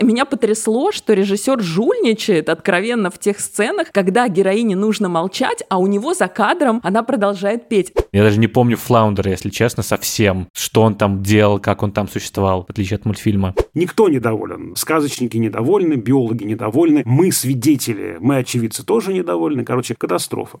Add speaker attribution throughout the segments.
Speaker 1: Меня потрясло, что режиссер жульничает откровенно в тех сценах, когда героине нужно молчать, а у него за кадром она продолжает петь.
Speaker 2: Я даже не помню Флаундера, если честно, совсем. Что он там делал, как он там существовал, в отличие от мультфильма.
Speaker 3: Никто недоволен. Сказочники недовольны, биологи недовольны. Мы свидетели, мы очевидцы тоже недовольны. Короче, катастрофа.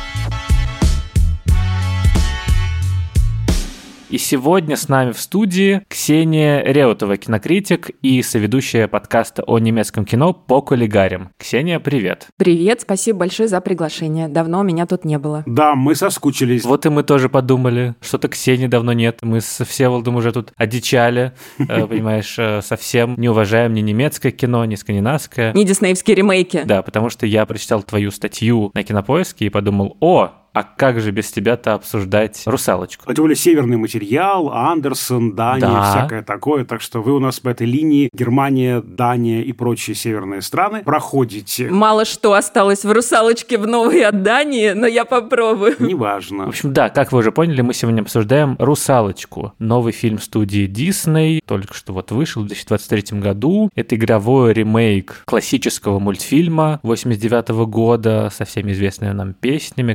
Speaker 2: И сегодня с нами в студии Ксения Реутова, кинокритик и соведущая подкаста о немецком кино по кулигарям. Ксения, привет.
Speaker 1: Привет, спасибо большое за приглашение. Давно меня тут не было.
Speaker 3: Да, мы соскучились.
Speaker 2: Вот и мы тоже подумали, что-то Ксении давно нет. Мы со Всеволодом уже тут одичали, э, понимаешь, э, совсем не уважаем ни немецкое кино, ни скандинавское.
Speaker 1: Ни диснеевские ремейки.
Speaker 2: Да, потому что я прочитал твою статью на Кинопоиске и подумал, о, а как же без тебя-то обсуждать «Русалочку»?
Speaker 3: А тем более северный материал, Андерсон, Дания,
Speaker 2: Да.
Speaker 3: всякое такое. Так что вы у нас по этой линии Германия, Дания и прочие северные страны проходите.
Speaker 1: Мало что осталось в «Русалочке» в новой отдании, но я попробую.
Speaker 2: В
Speaker 3: Неважно.
Speaker 2: общем, да, как вы уже поняли, мы сегодня обсуждаем «Русалочку». Новый фильм студии Disney, только что вот вышел в 2023 году. Это игровой ремейк классического мультфильма 89 года со всеми известными нам песнями,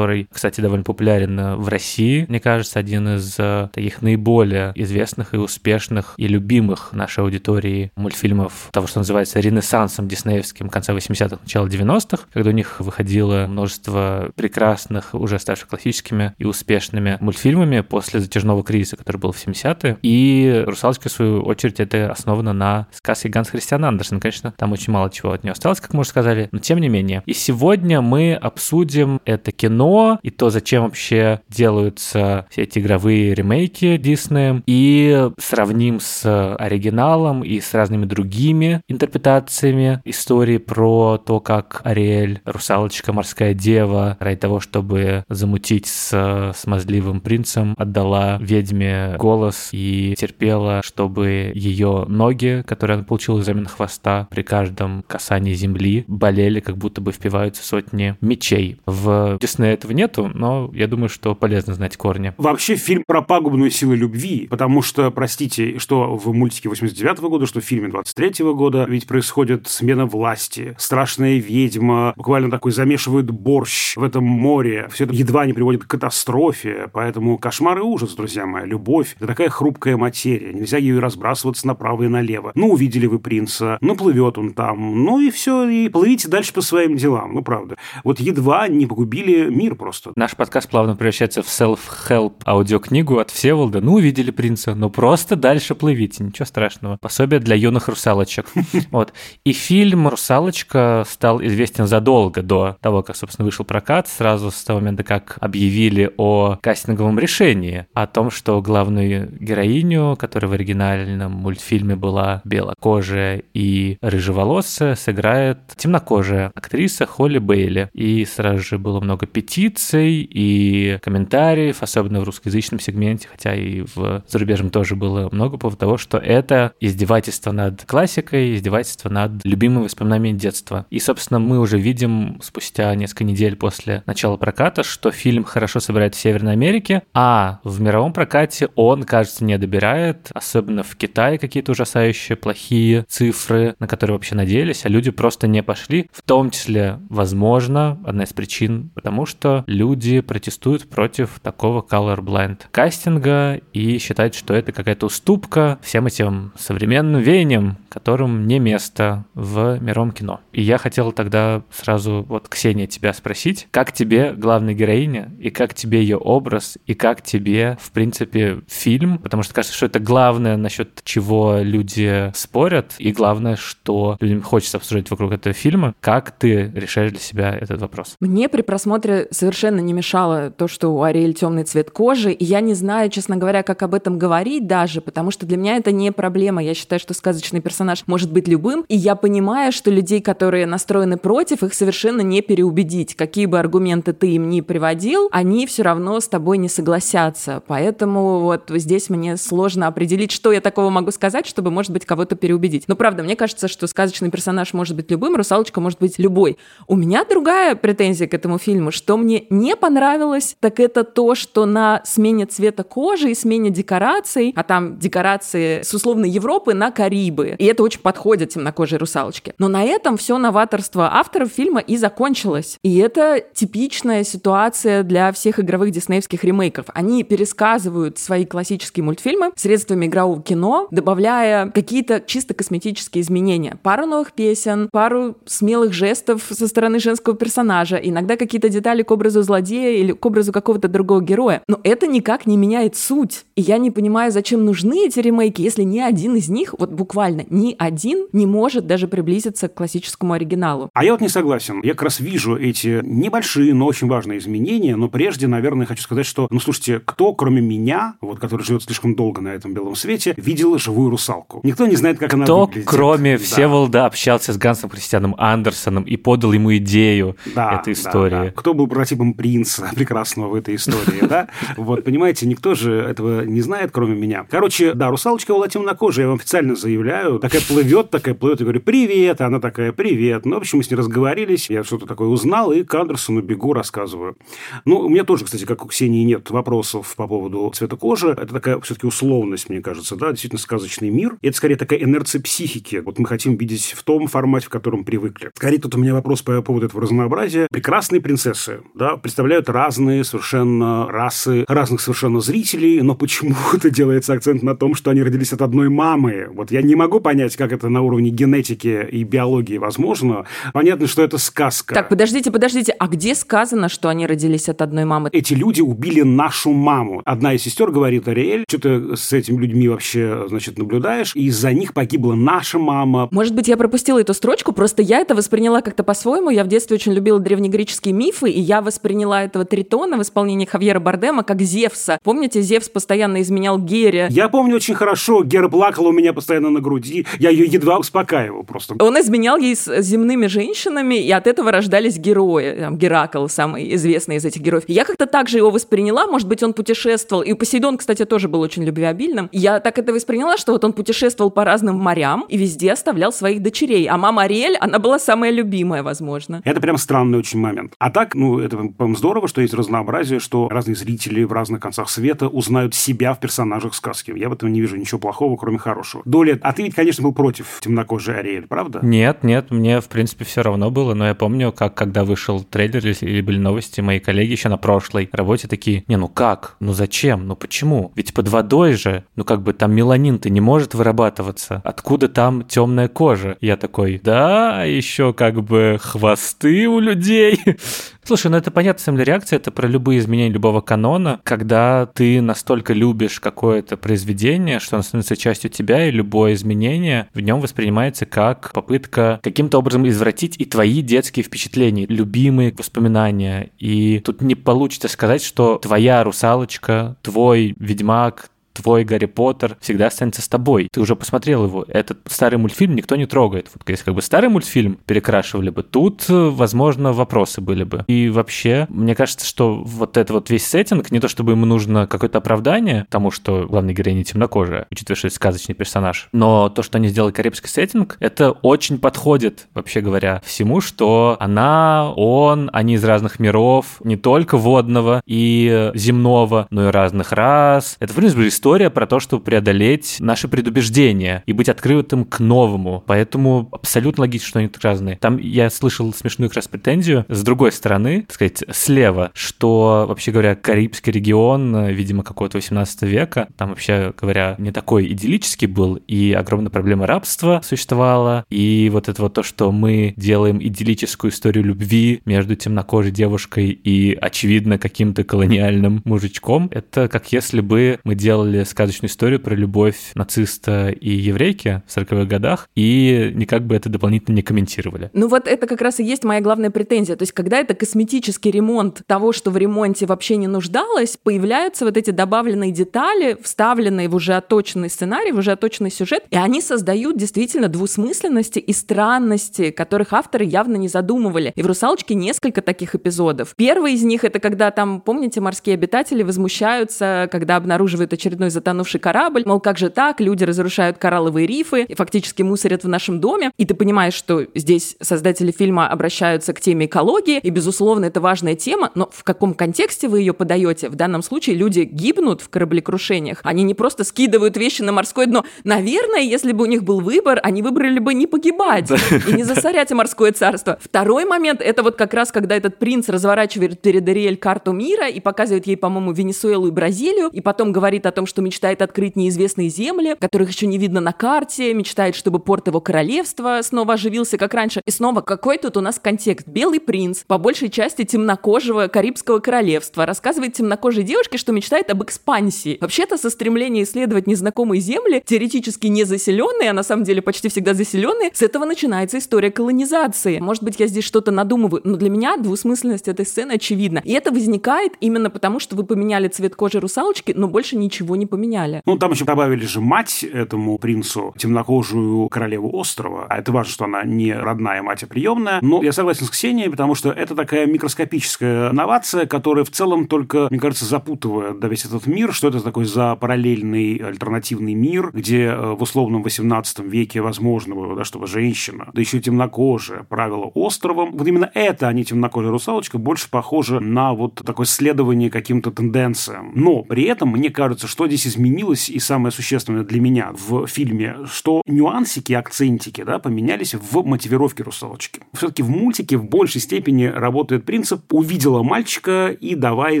Speaker 2: кстати, довольно популярен э, в России. Мне кажется, один из э, таких наиболее известных и успешных и любимых нашей аудитории мультфильмов того, что называется ренессансом диснеевским конца 80-х, начала 90-х, когда у них выходило множество прекрасных, уже ставших классическими и успешными мультфильмами после затяжного кризиса, который был в 70-е. И «Русалочка», в свою очередь, это основано на сказке Ганс Христиана Андерсена. Конечно, там очень мало чего от нее осталось, как мы уже сказали, но тем не менее. И сегодня мы обсудим это кино и то, зачем вообще делаются все эти игровые ремейки Диснеем, и сравним с оригиналом и с разными другими интерпретациями истории про то, как Ариэль, русалочка, морская дева, ради того, чтобы замутить с смазливым принцем, отдала ведьме голос и терпела, чтобы ее ноги, которые она получила взамен хвоста, при каждом касании земли болели, как будто бы впиваются сотни мечей. В Диснее этого нету, но я думаю, что полезно знать корни.
Speaker 3: Вообще фильм про пагубную силу любви, потому что, простите, что в мультике 89 года, что в фильме 23 года, ведь происходит смена власти, страшная ведьма, буквально такой замешивают борщ в этом море, все это едва не приводит к катастрофе, поэтому кошмар и ужас, друзья мои, любовь – это такая хрупкая материя, нельзя ею разбрасываться направо и налево. Ну, увидели вы принца, ну, плывет он там, ну и все, и плывите дальше по своим делам, ну, правда. Вот едва не погубили мир просто.
Speaker 2: Наш подкаст плавно превращается в self-help аудиокнигу от Всеволода. Ну, увидели принца, но просто дальше плывите, ничего страшного. Пособие для юных русалочек. Вот. И фильм «Русалочка» стал известен задолго до того, как, собственно, вышел прокат, сразу с того момента, как объявили о кастинговом решении, о том, что главную героиню, которая в оригинальном мультфильме была белокожая и рыжеволосая, сыграет темнокожая актриса Холли Бейли. И сразу же было много петиций и комментариев, особенно в русскоязычном сегменте, хотя и в зарубежном тоже было много по поводу того, что это издевательство над классикой, издевательство над любимыми воспоминаниями детства. И, собственно, мы уже видим спустя несколько недель после начала проката, что фильм хорошо собирает в Северной Америке, а в мировом прокате он, кажется, не добирает, особенно в Китае какие-то ужасающие плохие цифры, на которые вообще надеялись, а люди просто не пошли, в том числе, возможно, одна из причин, потому что люди протестуют против такого colorblind кастинга и считают, что это какая-то уступка всем этим современным веяниям, которым не место в мировом кино. И я хотел тогда сразу вот, Ксения, тебя спросить, как тебе главная героиня, и как тебе ее образ, и как тебе, в принципе, фильм, потому что кажется, что это главное, насчет чего люди спорят, и главное, что людям хочется обсуждать вокруг этого фильма. Как ты решаешь для себя этот вопрос?
Speaker 1: Мне при просмотре совершенно не мешало то, что у Ариэль темный цвет кожи, и я не знаю, честно говоря, как об этом говорить даже, потому что для меня это не проблема. Я считаю, что сказочный персонаж может быть любым, и я понимаю, что людей, которые настроены против, их совершенно не переубедить. Какие бы аргументы ты им ни приводил, они все равно с тобой не согласятся. Поэтому вот здесь мне сложно определить, что я такого могу сказать, чтобы, может быть, кого-то переубедить. Но правда, мне кажется, что сказочный персонаж может быть любым, русалочка может быть любой. У меня другая претензия к этому фильму, что мне не понравилось, так это то, что на смене цвета кожи и смене декораций, а там декорации с условной Европы на Карибы, и это очень подходит темнокожей русалочке. Но на этом все новаторство авторов фильма и закончилось. И это типичная ситуация для всех игровых диснеевских ремейков. Они пересказывают свои классические мультфильмы средствами игрового кино, добавляя какие-то чисто косметические изменения. Пару новых песен, пару смелых жестов со стороны женского персонажа, иногда какие-то детали к образу злодея или к образу какого-то другого героя. Но это никак не меняет суть. И я не понимаю, зачем нужны эти ремейки, если ни один из них, вот буквально ни один, не может даже приблизиться к классическому оригиналу.
Speaker 3: А я вот не согласен. Я как раз вижу эти небольшие, но очень важные изменения, но прежде, наверное, хочу сказать, что, ну, слушайте, кто, кроме меня, вот, который живет слишком долго на этом белом свете, видел живую русалку? Никто не знает, как она
Speaker 2: кто,
Speaker 3: выглядит.
Speaker 2: кроме
Speaker 3: Да.
Speaker 2: Всеволода, общался с Гансом Христианом Андерсоном и подал ему идею
Speaker 3: Да,
Speaker 2: этой
Speaker 3: да,
Speaker 2: истории.
Speaker 3: да. Кто был прототипом принца прекрасного в этой истории, да? Вот, понимаете, никто же этого не знает, кроме меня. Короче, да, русалочка была темнокожая, я вам официально заявляю. Такая плывет, такая плывет, я говорю, привет, она такая, привет. Ну, в общем, мы с ней разговорились, я что-то такое узнал, и к Андерсону бегу, рассказываю. Ну, у меня тоже, кстати, как у Ксении, нет вопросов по поводу цвета кожи. Это такая все-таки условность, мне кажется, да, действительно сказочный мир. И это скорее такая инерция психики. Вот мы хотим видеть в том формате, в котором привыкли. Скорее, тут у меня вопрос по поводу этого разнообразия. Прекрасные принцессы, да, представляют разные совершенно расы, разных совершенно зрителей, но почему-то делается акцент на том, что они родились от одной мамы. Вот я не могу понять, как это на уровне генетики и биологии возможно. Понятно, что это сказка.
Speaker 1: Так, подождите, подождите, а где сказано, что они родились от одной мамы?
Speaker 3: эти люди убили нашу маму. Одна из сестер говорит, Ариэль, что ты с этими людьми вообще, значит, наблюдаешь, и из-за них погибла наша мама.
Speaker 1: Может быть, я пропустила эту строчку, просто я это восприняла как-то по-своему. Я в детстве очень любила древнегреческие мифы, и я восприняла этого Тритона в исполнении Хавьера Бардема как Зевса. Помните, Зевс постоянно изменял Гере.
Speaker 3: Я помню очень хорошо, Гера плакала у меня постоянно на груди, я ее едва успокаивал просто.
Speaker 1: Он изменял ей с земными женщинами, и от этого рождались герои. Там, Геракл, самый известный из этих героев. Я как-то так же его восприняла, может быть, он путешествовал. И Посейдон, кстати, тоже был очень любвеобильным. Я так это восприняла, что вот он путешествовал по разным морям и везде оставлял своих дочерей. А мама Ариэль, она была самая любимая, возможно.
Speaker 3: Это прям странный очень момент. А так, ну, это, по-моему, здорово, что есть разнообразие, что разные зрители в разных концах света узнают себя в персонажах сказки. Я в этом не вижу ничего плохого, кроме хорошего. Доля, а ты ведь, конечно, был против темнокожей Ариэль, правда?
Speaker 2: Нет, нет, мне, в принципе, все равно было, но я помню, как когда вышел трейлер или были новости, мои коллеги еще на прошлой работе такие, не, ну как, ну зачем, ну почему? Ведь под водой же, ну как бы там меланин-то не может вырабатываться, откуда там темная кожа? Я такой, да, еще как бы хвосты у людей. Слушай, ну это понятно, деле, реакция, это про любые изменения любого канона, когда ты настолько любишь какое-то произведение, что оно становится частью тебя, и любое изменение в нем воспринимается как попытка каким-то образом извратить и твои детские впечатления, любимые воспоминания. И тут не получится сказать, что твоя русалочка, твой ведьмак, твой Гарри Поттер всегда останется с тобой. Ты уже посмотрел его. Этот старый мультфильм никто не трогает. Вот если как бы старый мультфильм перекрашивали бы, тут, э, возможно, вопросы были бы. И вообще, мне кажется, что вот это вот весь сеттинг, не то чтобы ему нужно какое-то оправдание тому, что главная героиня темнокожая, учитывая, что это сказочный персонаж, но то, что они сделали карибский сеттинг, это очень подходит, вообще говоря, всему, что она, он, они из разных миров, не только водного и э, земного, но и разных рас. Это, в принципе, история про то, чтобы преодолеть наши предубеждения и быть открытым к новому. Поэтому абсолютно логично, что они так разные. Там я слышал смешную как раз претензию с другой стороны, так сказать, слева, что, вообще говоря, Карибский регион, видимо, какого-то 18 века, там, вообще говоря, не такой идиллический был, и огромная проблема рабства существовала, и вот это вот то, что мы делаем идиллическую историю любви между темнокожей девушкой и, очевидно, каким-то колониальным мужичком, это как если бы мы делали сделали сказочную историю про любовь нациста и еврейки в 40-х годах, и никак бы это дополнительно не комментировали.
Speaker 1: Ну вот это как раз и есть моя главная претензия. То есть когда это косметический ремонт того, что в ремонте вообще не нуждалось, появляются вот эти добавленные детали, вставленные в уже оточенный сценарий, в уже оточенный сюжет, и они создают действительно двусмысленности и странности, которых авторы явно не задумывали. И в «Русалочке» несколько таких эпизодов. Первый из них — это когда там, помните, морские обитатели возмущаются, когда обнаруживают очередной затонувший корабль, мол, как же так, люди разрушают коралловые рифы и фактически мусорят в нашем доме, и ты понимаешь, что здесь создатели фильма обращаются к теме экологии, и, безусловно, это важная тема, но в каком контексте вы ее подаете? В данном случае люди гибнут в кораблекрушениях, они не просто скидывают вещи на морское дно. Наверное, если бы у них был выбор, они выбрали бы не погибать и не засорять морское царство. Второй момент — это вот как раз, когда этот принц разворачивает перед Ариэль карту мира и показывает ей, по-моему, Венесуэлу и Бразилию, и потом говорит о том, что мечтает открыть неизвестные земли, которых еще не видно на карте, мечтает, чтобы порт его королевства снова оживился, как раньше. И снова, какой тут у нас контекст? Белый принц, по большей части темнокожего Карибского королевства, рассказывает темнокожей девушке, что мечтает об экспансии. Вообще-то со стремлением исследовать незнакомые земли, теоретически не заселенные, а на самом деле почти всегда заселенные, с этого начинается история колонизации. Может быть, я здесь что-то надумываю, но для меня двусмысленность этой сцены очевидна. И это возникает именно потому, что вы поменяли цвет кожи русалочки, но больше ничего не поменяли.
Speaker 3: Ну, там еще добавили же мать этому принцу, темнокожую королеву острова. А это важно, что она не родная мать, а приемная. Но я согласен с Ксенией, потому что это такая микроскопическая новация, которая в целом только, мне кажется, запутывает да, весь этот мир, что это такой за параллельный альтернативный мир, где э, в условном 18 веке возможно было, да, чтобы женщина, да еще темнокожая, правила островом. Вот именно это, а не темнокожая русалочка, больше похоже на вот такое следование каким-то тенденциям. Но при этом, мне кажется, что здесь изменилось, и самое существенное для меня в фильме, что нюансики, акцентики, да, поменялись в мотивировке русалочки. Все-таки в мультике в большей степени работает принцип «увидела мальчика и давай,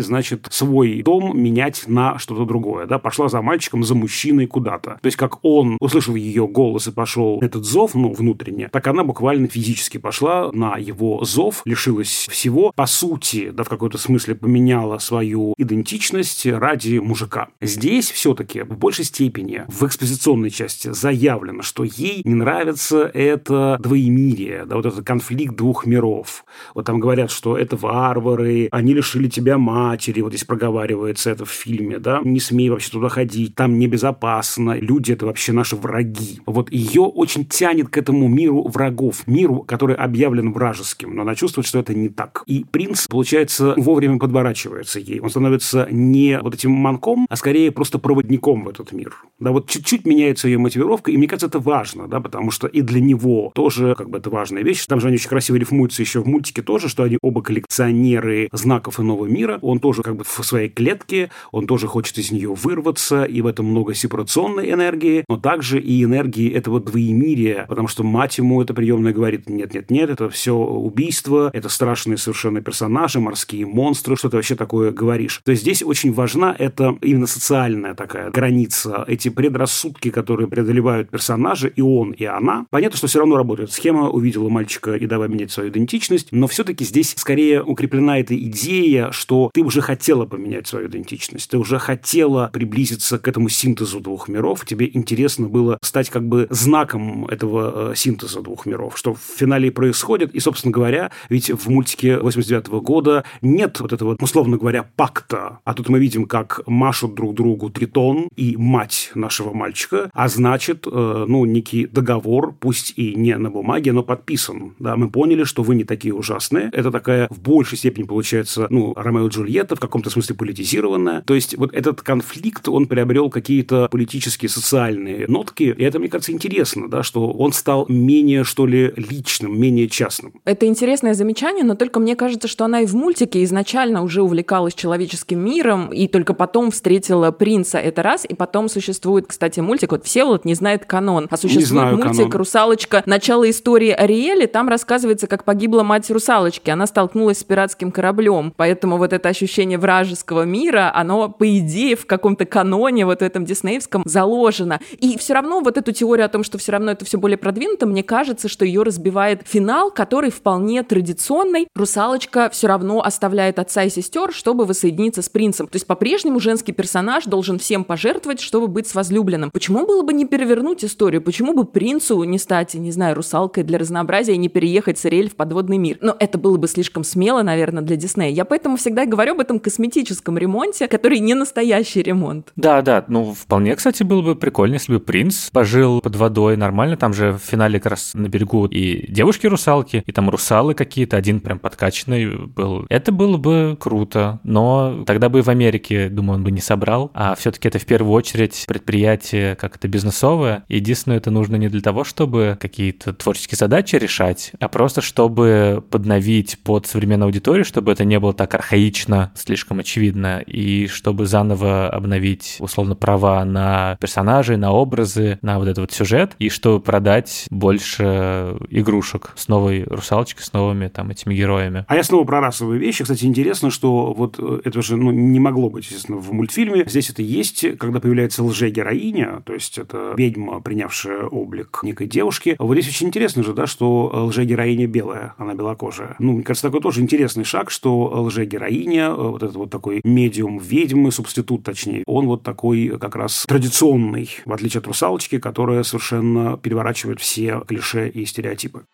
Speaker 3: значит, свой дом менять на что-то другое». Да? Пошла за мальчиком, за мужчиной куда-то. То есть, как он услышал ее голос и пошел этот зов, ну, внутренне, так она буквально физически пошла на его зов, лишилась всего. По сути, да, в какой-то смысле поменяла свою идентичность ради мужика. Здесь все-таки в большей степени в экспозиционной части заявлено, что ей не нравится это двоемирие, да, вот этот конфликт двух миров. Вот там говорят, что это варвары, они лишили тебя матери, вот здесь проговаривается это в фильме, да, не смей вообще туда ходить, там небезопасно, люди это вообще наши враги. Вот ее очень тянет к этому миру врагов, миру, который объявлен вражеским, но она чувствует, что это не так. И принц, получается, вовремя подворачивается ей. Он становится не вот этим манком, а скорее просто проводником в этот мир. Да, вот чуть-чуть меняется ее мотивировка, и мне кажется, это важно, да, потому что и для него тоже как бы это важная вещь. Там же они очень красиво рифмуются еще в мультике тоже, что они оба коллекционеры знаков иного мира. Он тоже как бы в своей клетке, он тоже хочет из нее вырваться, и в этом много сепарационной энергии, но также и энергии этого двоемирия, потому что мать ему это приемная говорит, нет-нет-нет, это все убийство, это страшные совершенно персонажи, морские монстры, что ты вообще такое говоришь. То есть здесь очень важна эта именно социальная такая граница, эти предрассудки, которые преодолевают персонажи, и он, и она. Понятно, что все равно работает схема, увидела мальчика и давай менять свою идентичность, но все-таки здесь скорее укреплена эта идея, что ты уже хотела поменять свою идентичность, ты уже хотела приблизиться к этому синтезу двух миров, тебе интересно было стать как бы знаком этого э, синтеза двух миров, что в финале происходит, и, собственно говоря, ведь в мультике 89 -го года нет вот этого, условно говоря, пакта, а тут мы видим, как машут друг другу Тритон и мать нашего мальчика, а значит, э, ну, некий договор, пусть и не на бумаге, но подписан. Да, мы поняли, что вы не такие ужасные. Это такая в большей степени получается, ну, Ромео и Джульетта в каком-то смысле политизированная. То есть вот этот конфликт, он приобрел какие-то политические, социальные нотки, и это, мне кажется, интересно, да, что он стал менее, что ли, личным, менее частным.
Speaker 1: Это интересное замечание, но только мне кажется, что она и в мультике изначально уже увлекалась человеческим миром, и только потом встретила принца. Это раз, и потом существует, кстати, мультик, вот все вот не знает канон, а существует
Speaker 3: знаю
Speaker 1: мультик
Speaker 3: канон.
Speaker 1: «Русалочка. Начало истории Ариэли», там рассказывается, как погибла мать русалочки. Она столкнулась с пиратским кораблем, поэтому вот это ощущение вражеского мира, оно, по идее, в каком-то каноне вот в этом диснеевском заложено. И все равно вот эту теорию о том, что все равно это все более продвинуто, мне кажется, что ее разбивает финал, который вполне традиционный. Русалочка все равно оставляет отца и сестер, чтобы воссоединиться с принцем. То есть по-прежнему женский персонаж должен должен всем пожертвовать, чтобы быть с возлюбленным. Почему было бы не перевернуть историю? Почему бы принцу не стать, не знаю, русалкой для разнообразия и не переехать с Ариэль в подводный мир? Но это было бы слишком смело, наверное, для Диснея. Я поэтому всегда говорю об этом косметическом ремонте, который не настоящий ремонт.
Speaker 2: Да, да, ну вполне, кстати, было бы прикольно, если бы принц пожил под водой нормально. Там же в финале как раз на берегу и девушки-русалки, и там русалы какие-то, один прям подкачанный был. Это было бы круто, но тогда бы в Америке, думаю, он бы не собрал. А все-таки это в первую очередь предприятие как-то бизнесовое. Диснею это нужно не для того, чтобы какие-то творческие задачи решать, а просто чтобы подновить под современную аудиторию, чтобы это не было так архаично, слишком очевидно, и чтобы заново обновить, условно, права на персонажей, на образы, на вот этот вот сюжет, и чтобы продать больше игрушек с новой русалочкой, с новыми там этими героями.
Speaker 3: А я снова про расовые вещи. Кстати, интересно, что вот э, это же ну, не могло быть, естественно, в мультфильме. Здесь это есть, когда появляется лже-героиня, то есть это ведьма, принявшая облик некой девушки. Вот здесь очень интересно же, да, что лже-героиня белая, она белокожая. Ну, мне кажется, такой тоже интересный шаг, что лже-героиня, э, вот этот вот такой медиум ведьмы, субститут точнее, он вот такой как раз традиционный, в отличие от русалочки, которая совершенно переворачивает все клише и стереотипы.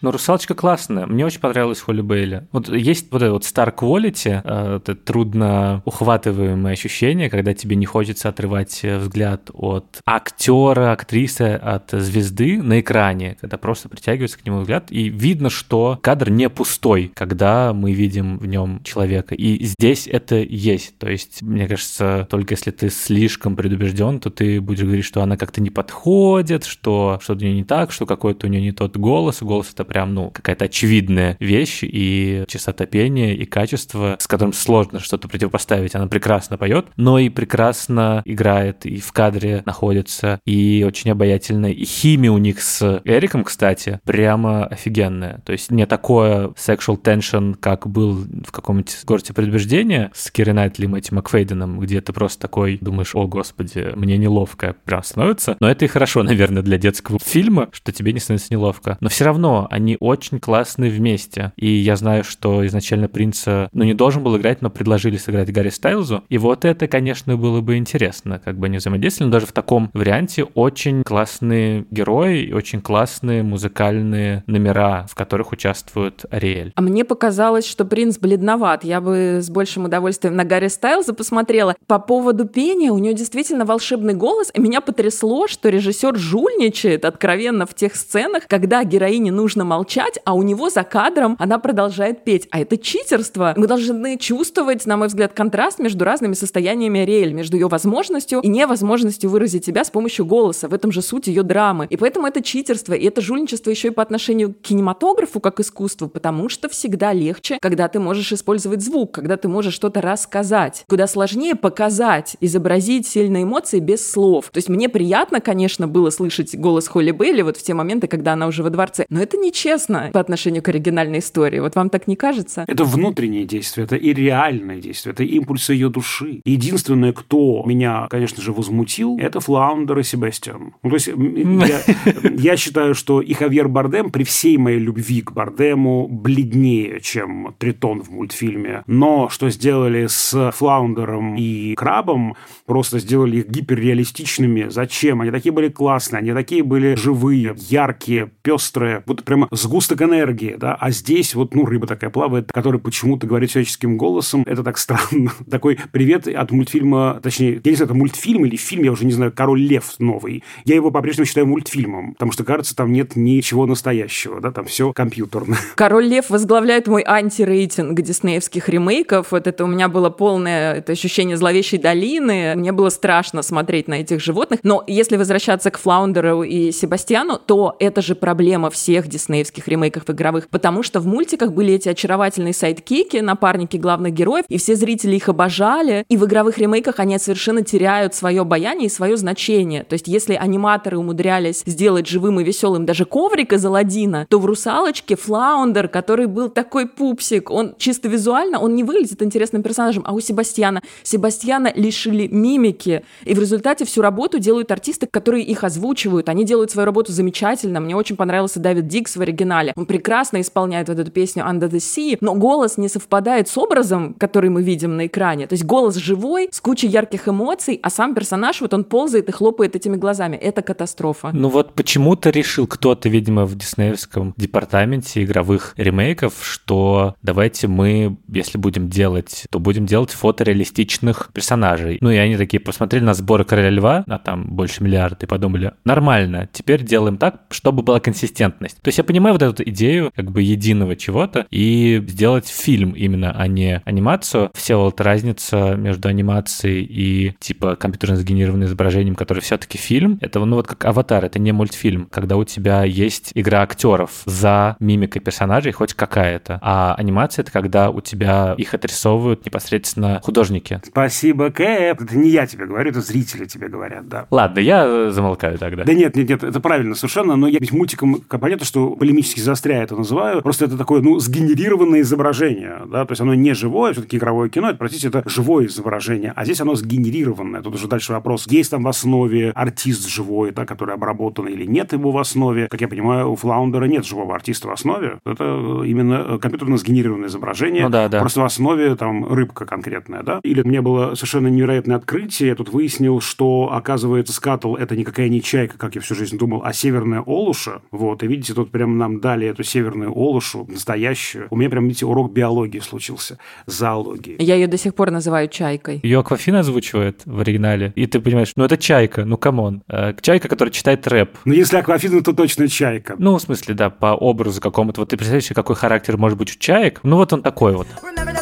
Speaker 2: Но «Русалочка» классная. Мне очень понравилась Холли Бейли. Вот есть вот это вот star quality, э, это трудно ухватываемое ощущение, когда тебе не хочется отрывать взгляд от актера, актрисы, от звезды на экране, когда просто притягивается к нему взгляд, и видно, что кадр не пустой, когда мы видим в нем человека. И здесь это есть. То есть, мне кажется, только если ты слишком предубежден, то ты будешь говорить, что она как-то не подходит, что что-то у нее не так, что какой-то у нее не тот голос, голос это прям, ну, какая-то очевидная вещь, и частота пения, и качество, с которым сложно что-то противопоставить. Она прекрасно поет, но и прекрасно играет, и в кадре находится, и очень обаятельная. И химия у них с Эриком, кстати, прямо офигенная. То есть не такое sexual tension, как был в каком-нибудь городе предубеждения с Кири Найтли и Мэтью Макфейденом, где ты просто такой думаешь, о господи, мне неловко прям становится. Но это и хорошо, наверное, для детского фильма, что тебе не становится неловко. Но все равно они очень классные вместе. И я знаю, что изначально Принца, ну, не должен был играть, но предложили сыграть Гарри Стайлзу. И вот это, конечно, было бы интересно, как бы они взаимодействовали. Но даже в таком варианте очень классные герои и очень классные музыкальные номера, в которых участвует Ариэль.
Speaker 1: А мне показалось, что принц бледноват. Я бы с большим удовольствием на Гарри Стайлза посмотрела. По поводу пения у нее действительно волшебный голос. И меня потрясло, что режиссер жульничает откровенно в тех сценах, когда героине нужно молчать, а у него за кадром она продолжает петь. А это читерство. Мы должны чувствовать, на мой взгляд, контраст между разными состояниями Ариэль, между ее возможностью и невозможностью выразить себя с помощью голоса. В этом же суть ее драмы. И поэтому это читерство, и это жульничество еще и по отношению к кинематографу как искусству, потому что всегда легче, когда ты можешь использовать звук, когда ты можешь что-то рассказать. Куда сложнее показать, изобразить сильные эмоции без слов. То есть мне приятно, конечно, было слышать голос Холли Бейли вот в те моменты, когда она уже во дворце, но это не честно по отношению к оригинальной истории. Вот вам так не кажется?
Speaker 3: Это внутреннее действие, это и реальное действие, это импульсы ее души. Единственное, кто меня, конечно же, возмутил, это Флаундер и Себастьян. Ну, то есть я, я считаю, что и Хавьер Бардем, при всей моей любви к Бардему, бледнее, чем Тритон в мультфильме. Но что сделали с Флаундером и Крабом, просто сделали их гиперреалистичными. Зачем? Они такие были классные, они такие были живые, яркие, пестрые. Вот прямо сгусток энергии, да, а здесь вот, ну, рыба такая плавает, которая почему-то говорит человеческим голосом, это так странно. Такой привет от мультфильма, точнее, я не знаю, это мультфильм или фильм, я уже не знаю, «Король лев» новый. Я его по-прежнему считаю мультфильмом, потому что, кажется, там нет ничего настоящего, да, там все компьютерно.
Speaker 1: «Король лев» возглавляет мой антирейтинг диснеевских ремейков. Вот это у меня было полное это ощущение зловещей долины. Мне было страшно смотреть на этих животных. Но если возвращаться к Флаундеру и Себастьяну, то это же проблема всех диснеевских ремейках игровых, потому что в мультиках были эти очаровательные сайдкики, напарники главных героев, и все зрители их обожали, и в игровых ремейках они совершенно теряют свое обаяние и свое значение. То есть если аниматоры умудрялись сделать живым и веселым даже коврик из Аладдина, то в «Русалочке» Флаундер, который был такой пупсик, он чисто визуально, он не выглядит интересным персонажем, а у Себастьяна, Себастьяна лишили мимики, и в результате всю работу делают артисты, которые их озвучивают, они делают свою работу замечательно. Мне очень понравился Дэвид Диггс в оригинале. Он прекрасно исполняет вот эту песню Under the Sea, но голос не совпадает с образом, который мы видим на экране. То есть голос живой, с кучей ярких эмоций, а сам персонаж, вот он ползает и хлопает этими глазами. Это катастрофа.
Speaker 2: Ну вот почему-то решил кто-то, видимо, в диснеевском департаменте игровых ремейков, что давайте мы, если будем делать, то будем делать фотореалистичных персонажей. Ну и они такие посмотрели на сборы Короля Льва, а там больше миллиарда, и подумали, нормально, теперь делаем так, чтобы была консистентность. То есть я понимаю вот эту идею как бы единого чего-то и сделать фильм именно, а не анимацию. Все вот разница между анимацией и типа компьютерно сгенерированным изображением, который все-таки фильм, это ну вот как аватар, это не мультфильм, когда у тебя есть игра актеров за мимикой персонажей хоть какая-то, а анимация это когда у тебя их отрисовывают непосредственно художники.
Speaker 3: Спасибо, Кэп. Это не я тебе говорю, это зрители тебе говорят, да.
Speaker 2: Ладно, я замолкаю тогда.
Speaker 3: Да нет, нет, нет, это правильно совершенно, но я ведь мультиком, понятно, что полемически застряя это называю, просто это такое, ну, сгенерированное изображение, да, то есть оно не живое, все-таки игровое кино, это, простите, это живое изображение, а здесь оно сгенерированное. Тут уже дальше вопрос, есть там в основе артист живой, да, который обработан или нет его в основе. Как я понимаю, у Флаундера нет живого артиста в основе. Это именно компьютерно сгенерированное изображение.
Speaker 2: Ну, да, да.
Speaker 3: Просто в основе там рыбка конкретная, да. Или мне было совершенно невероятное открытие. Я тут выяснил, что, оказывается, скатл это никакая не чайка, как я всю жизнь думал, а северная олуша. Вот, и видите, тут прям нам дали эту северную олушу, настоящую. У меня прям, видите, урок биологии случился, зоологии.
Speaker 1: Я ее до сих пор называю чайкой.
Speaker 2: Ее Аквафина озвучивает в оригинале, и ты понимаешь, ну это чайка, ну come on. Э, чайка, которая читает рэп.
Speaker 3: Ну если Аквафина, то точно чайка.
Speaker 2: Ну, в смысле, да, по образу какому-то. Вот ты представляешь, какой характер может быть у чаек? Ну вот он такой вот. Remember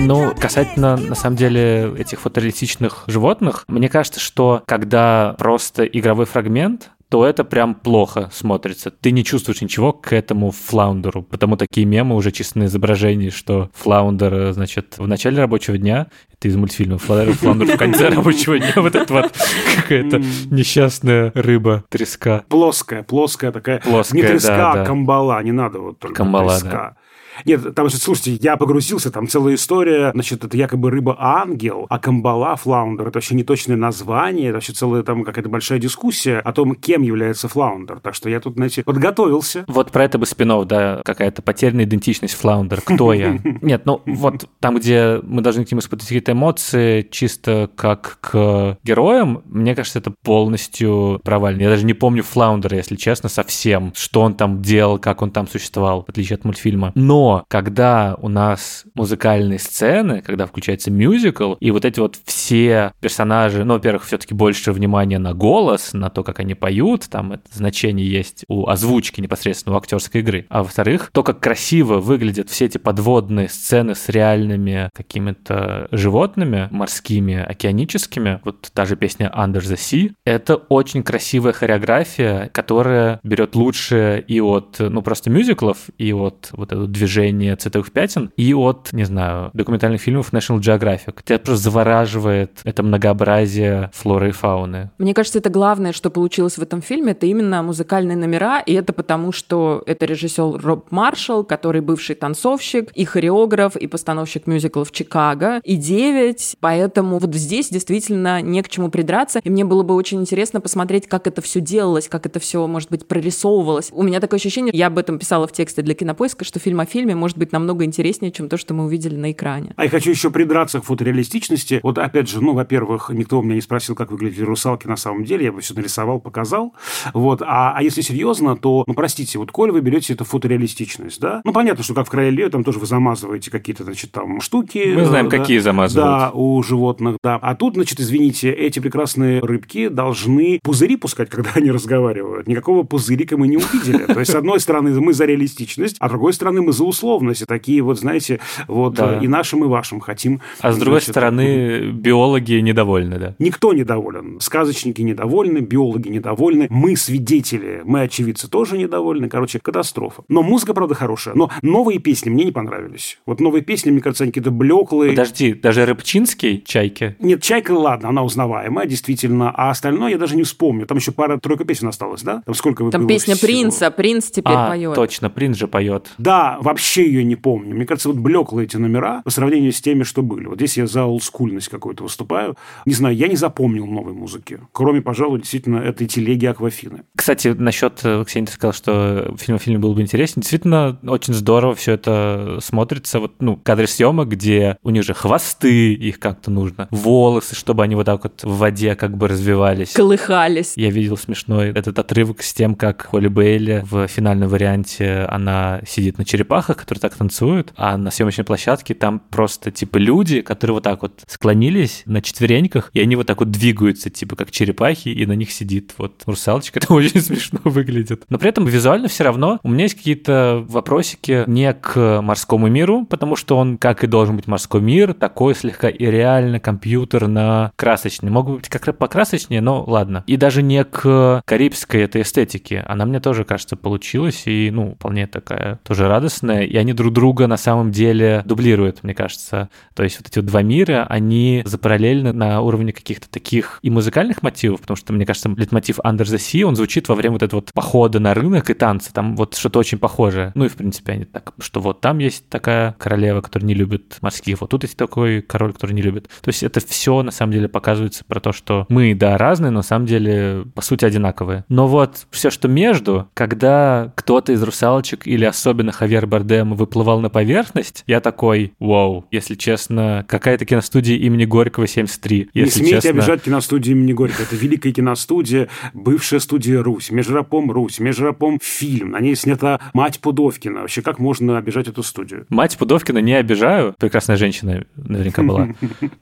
Speaker 2: Ну, касательно, на самом деле, этих фотореалистичных животных, мне кажется, что когда просто игровой фрагмент, то это прям плохо смотрится. Ты не чувствуешь ничего к этому флаундеру, потому такие мемы уже чисто на изображении, что флаундер, значит, в начале рабочего дня, это из мультфильма, флаундер в конце рабочего дня, вот это вот какая-то несчастная рыба, треска.
Speaker 3: Плоская, плоская такая.
Speaker 2: Плоская,
Speaker 3: Не треска, а камбала, не надо вот только
Speaker 2: камбала,
Speaker 3: треска. Нет, там, слушайте, я погрузился, там целая история, значит, это якобы рыба-ангел, а камбала, флаундер, это вообще не точное название, это вообще целая там какая-то большая дискуссия о том, кем является флаундер. Так что я тут, знаете, подготовился.
Speaker 2: Вот про это бы спин-офф, да, какая-то потерянная идентичность флаундер. Кто я? Нет, ну вот там, где мы должны к нему испытывать какие-то эмоции, чисто как к героям, мне кажется, это полностью провально. Я даже не помню флаундера, если честно, совсем, что он там делал, как он там существовал, в отличие от мультфильма. Но когда у нас музыкальные сцены, когда включается мюзикл, и вот эти вот все персонажи, ну, во-первых, все-таки больше внимания на голос, на то, как они поют, там это значение есть у озвучки непосредственно у актерской игры. А во-вторых, то, как красиво выглядят все эти подводные сцены с реальными какими-то животными, морскими, океаническими, вот та же песня Under the Sea, это очень красивая хореография, которая берет лучшее и от, ну, просто мюзиклов, и от вот этого движения движение цветовых пятен и от, не знаю, документальных фильмов National Geographic. Тебя просто завораживает это многообразие флоры и фауны.
Speaker 1: Мне кажется, это главное, что получилось в этом фильме, это именно музыкальные номера, и это потому, что это режиссер Роб Маршалл, который бывший танцовщик, и хореограф, и постановщик мюзиклов Чикаго, и 9, поэтому вот здесь действительно не к чему придраться, и мне было бы очень интересно посмотреть, как это все делалось, как это все, может быть, прорисовывалось. У меня такое ощущение, я об этом писала в тексте для Кинопоиска, что фильм о фильме фильме может быть намного интереснее, чем то, что мы увидели на экране.
Speaker 3: А я хочу еще придраться к фотореалистичности. Вот опять же, ну, во-первых, никто у меня не спросил, как выглядят русалки на самом деле. Я бы все нарисовал, показал. Вот. А, а если серьезно, то, ну, простите, вот коль вы берете эту фотореалистичность, да? Ну, понятно, что как в «Короле Лев», там тоже вы замазываете какие-то, значит, там штуки.
Speaker 2: Мы знаем,
Speaker 3: да,
Speaker 2: какие замазывают.
Speaker 3: Да, у животных, да. А тут, значит, извините, эти прекрасные рыбки должны пузыри пускать, когда они разговаривают. Никакого пузырика мы не увидели. То есть, с одной стороны, мы за реалистичность, а с другой стороны, мы за условности, такие вот, знаете, вот да. и нашим, и вашим хотим.
Speaker 2: А с другой значит, стороны, биологи недовольны, да?
Speaker 3: Никто недоволен. Сказочники недовольны, биологи недовольны, мы свидетели, мы очевидцы тоже недовольны. Короче, катастрофа. Но музыка, правда, хорошая. Но новые песни мне не понравились. Вот новые песни, мне кажется, они какие-то блеклые.
Speaker 2: Подожди, даже Рыбчинский «Чайки»?
Speaker 3: Нет, «Чайка», ладно, она узнаваемая, действительно. А остальное я даже не вспомню. Там еще пара-тройка песен осталось, да? Там сколько
Speaker 1: Там песня
Speaker 3: всего?
Speaker 1: Принца, Принц теперь
Speaker 2: а,
Speaker 1: поет.
Speaker 2: точно, Принц же поет.
Speaker 3: Да, вообще вообще ее не помню. Мне кажется, вот блеклые эти номера по сравнению с теми, что были. Вот здесь я за олдскульность какую-то выступаю. Не знаю, я не запомнил новой музыки. Кроме, пожалуй, действительно, этой телеги Аквафины.
Speaker 2: Кстати, насчет, э, Ксения, ты сказал, что фильм о фильме был бы интереснее. Действительно, очень здорово все это смотрится. Вот, ну, кадры съемок, где у них же хвосты, их как-то нужно, волосы, чтобы они вот так вот в воде как бы развивались.
Speaker 1: Колыхались.
Speaker 2: Я видел смешной этот отрывок с тем, как Холли Бейли в финальном варианте, она сидит на черепахах, которые так танцуют, а на съемочной площадке там просто типа люди, которые вот так вот склонились на четвереньках, и они вот так вот двигаются, типа как черепахи, и на них сидит вот русалочка. Это очень смешно выглядит. Но при этом визуально все равно у меня есть какие-то вопросики не к морскому миру, потому что он, как и должен быть морской мир, такой слегка и реально компьютерно красочный. Могут быть как покрасочнее, но ладно. И даже не к карибской этой эстетике. Она мне тоже, кажется, получилась, и, ну, вполне такая тоже радостная, и они друг друга на самом деле дублируют, мне кажется. То есть вот эти вот два мира, они запараллельны на уровне каких-то таких и музыкальных мотивов, потому что, мне кажется, литмотив Under the Sea, он звучит во время вот этого вот похода на рынок и танца, там вот что-то очень похожее. Ну и, в принципе, они так, что вот там есть такая королева, которая не любит морских, вот тут есть такой король, который не любит. То есть это все, на самом деле, показывается про то, что мы, да, разные, но на самом деле, по сути, одинаковые. Но вот все, что между, когда кто-то из русалочек или особенно Хавьер Бардем выплывал на поверхность, я такой, вау, если честно, какая-то киностудия имени Горького 73.
Speaker 3: Не
Speaker 2: если
Speaker 3: смейте
Speaker 2: честно...
Speaker 3: обижать киностудию имени Горького. Это великая киностудия, бывшая студия Русь, Межрапом Русь, Межрапом фильм. На ней снята «Мать Пудовкина». Вообще, как можно обижать эту студию?
Speaker 2: Мать Пудовкина не обижаю. Прекрасная женщина наверняка была.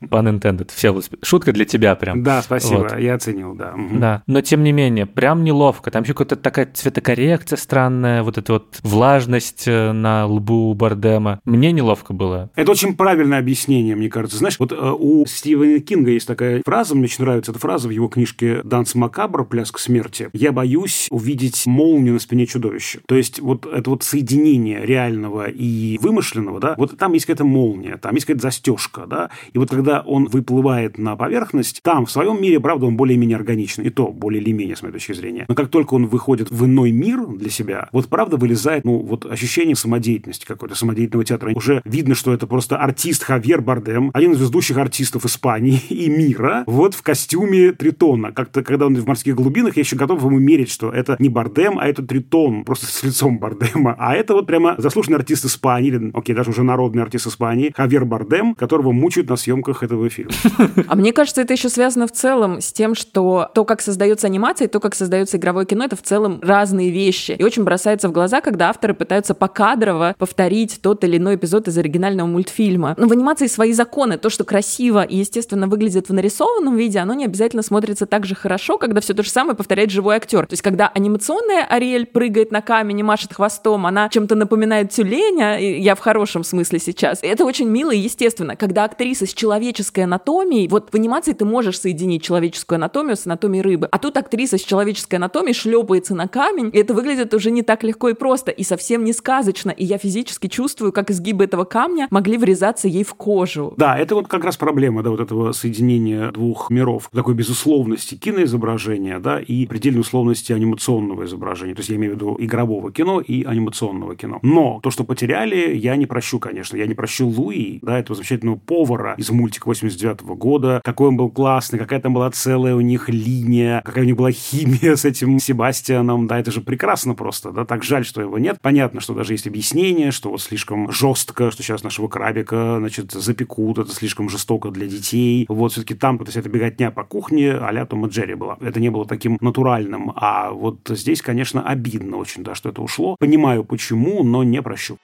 Speaker 2: Pun intended. Все, шутка для тебя прям.
Speaker 3: Да, спасибо.
Speaker 2: Вот.
Speaker 3: Я оценил, да.
Speaker 2: Да, но тем не менее, прям неловко. Там еще какая-то такая цветокоррекция странная, вот эта вот влажность э, на лбу Бардема. Мне неловко было.
Speaker 3: Это очень правильное объяснение, мне кажется. Знаешь, вот э, у Стивена Кинга есть такая фраза, мне очень нравится эта фраза в его книжке «Данс Макабр. Пляск смерти». «Я боюсь увидеть молнию на спине чудовища». То есть вот это вот соединение реального и вымышленного, да, вот там есть какая-то молния, там есть какая-то застежка, да, и вот когда он выплывает на поверхность, там в своем мире, правда, он более-менее органичный, и то более или менее, с моей точки зрения. Но как только он выходит в иной мир для себя, вот правда вылезает, ну, вот ощущение самодеятельности какой-то, самодеятельного театра. Уже видно, что это просто артист Хавьер Бардем, один из ведущих артистов Испании и мира, вот в костюме Тритона. Как-то, когда он в морских глубинах, я еще готов ему мерить, что это не Бардем, а это Тритон, просто с лицом Бардема. А это вот прямо заслуженный артист Испании, или, окей, даже уже народный артист Испании, Хавьер Бардем, которого мучают на съемках этого фильма.
Speaker 1: А мне кажется, это еще связано в целом с тем, что то, как создается анимация, и то, как создается игровое кино, это в целом разные вещи. И очень бросается в глаза, когда авторы пытаются покадрово повторить тот или иной эпизод из оригинального мультфильма. Но в анимации свои законы. То, что красиво и, естественно, выглядит в нарисованном виде, оно не обязательно смотрится так же хорошо, когда все то же самое повторяет живой актер. То есть, когда анимационная Ариэль прыгает на камень и машет хвостом, она чем-то напоминает тюленя, я в хорошем смысле сейчас. Это очень мило и естественно. Когда актриса с человеческой анатомией, вот в анимации ты можешь соединить человеческую анатомию с анатомией рыбы, а тут актриса с человеческой анатомией шлепается на камень, и это выглядит уже не так легко и просто, и совсем не сказочно, и я физически чувствую, как изгибы этого камня могли врезаться ей в кожу.
Speaker 3: Да, это вот как раз проблема, да, вот этого соединения двух миров, такой безусловности киноизображения, да, и предельной условности анимационного изображения. То есть я имею в виду игрового кино и анимационного кино. Но то, что потеряли, я не прощу, конечно. Я не прощу Луи, да, этого замечательного повара из мультика 89 года. Какой он был классный, какая там была целая у них линия, какая у них была химия с этим Себастьяном, да, это же прекрасно просто, да, так жаль, что его нет. Понятно, что даже есть объяснение, что вот слишком жестко, что сейчас нашего крабика, значит, запекут, это слишком жестоко для детей. Вот все-таки там, есть это беготня по кухне а-ля Том и Джерри была. Это не было таким натуральным. А вот здесь, конечно, обидно очень, да, что это ушло. Понимаю, почему, но не прощу.